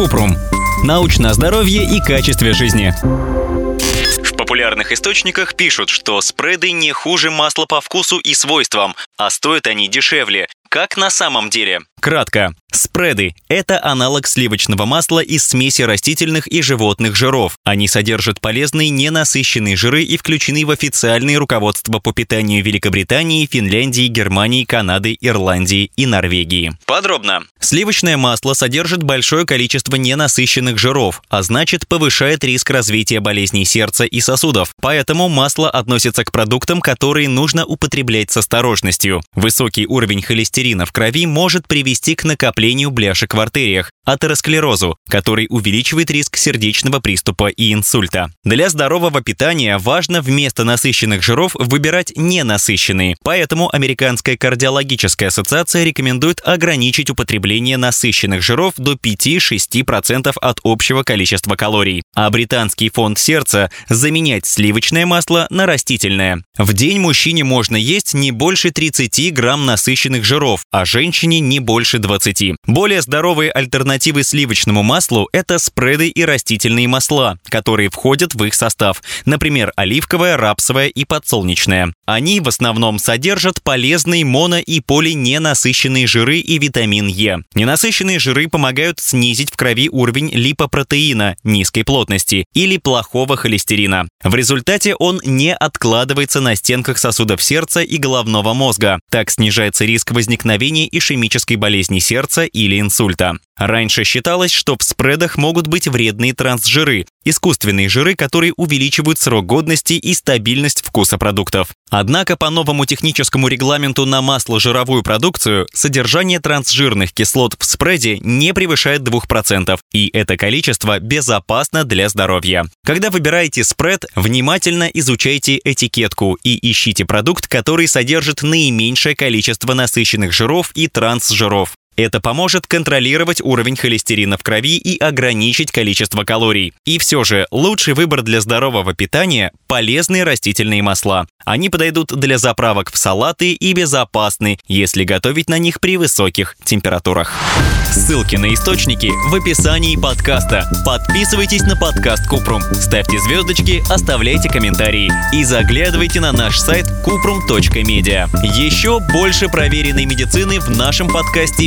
Купрум. Научное здоровье и качестве жизни популярных источниках пишут, что спреды не хуже масла по вкусу и свойствам, а стоят они дешевле. Как на самом деле? Кратко. Спреды – это аналог сливочного масла из смеси растительных и животных жиров. Они содержат полезные ненасыщенные жиры и включены в официальные руководства по питанию Великобритании, Финляндии, Германии, Канады, Ирландии и Норвегии. Подробно. Сливочное масло содержит большое количество ненасыщенных жиров, а значит повышает риск развития болезней сердца и сосудов. Поэтому масло относится к продуктам, которые нужно употреблять с осторожностью. Высокий уровень холестерина в крови может привести к накоплению бляшек в артериях, атеросклерозу, который увеличивает риск сердечного приступа и инсульта. Для здорового питания важно вместо насыщенных жиров выбирать ненасыщенные, поэтому Американская кардиологическая ассоциация рекомендует ограничить употребление насыщенных жиров до 5-6% от общего количества калорий, а британский фонд сердца заменять сливочное масло на растительное. В день мужчине можно есть не больше 30 грамм насыщенных жиров, а женщине не больше 20. Более здоровые Альтернативы сливочному маслу – это спреды и растительные масла, которые входят в их состав, например, оливковое, рапсовое и подсолнечное. Они в основном содержат полезные моно- и полиненасыщенные жиры и витамин Е. Ненасыщенные жиры помогают снизить в крови уровень липопротеина низкой плотности или плохого холестерина. В результате он не откладывается на стенках сосудов сердца и головного мозга. Так снижается риск возникновения ишемической болезни сердца или инсульта. Раньше считалось, что в спредах могут быть вредные трансжиры, искусственные жиры, которые увеличивают срок годности и стабильность вкуса продуктов. Однако по новому техническому регламенту на масло-жировую продукцию содержание трансжирных кислот в спреде не превышает 2%, и это количество безопасно для здоровья. Когда выбираете спред, внимательно изучайте этикетку и ищите продукт, который содержит наименьшее количество насыщенных жиров и трансжиров. Это поможет контролировать уровень холестерина в крови и ограничить количество калорий. И все же, лучший выбор для здорового питания – полезные растительные масла. Они подойдут для заправок в салаты и безопасны, если готовить на них при высоких температурах. Ссылки на источники в описании подкаста. Подписывайтесь на подкаст Купрум, ставьте звездочки, оставляйте комментарии и заглядывайте на наш сайт kuprum.media. Еще больше проверенной медицины в нашем подкасте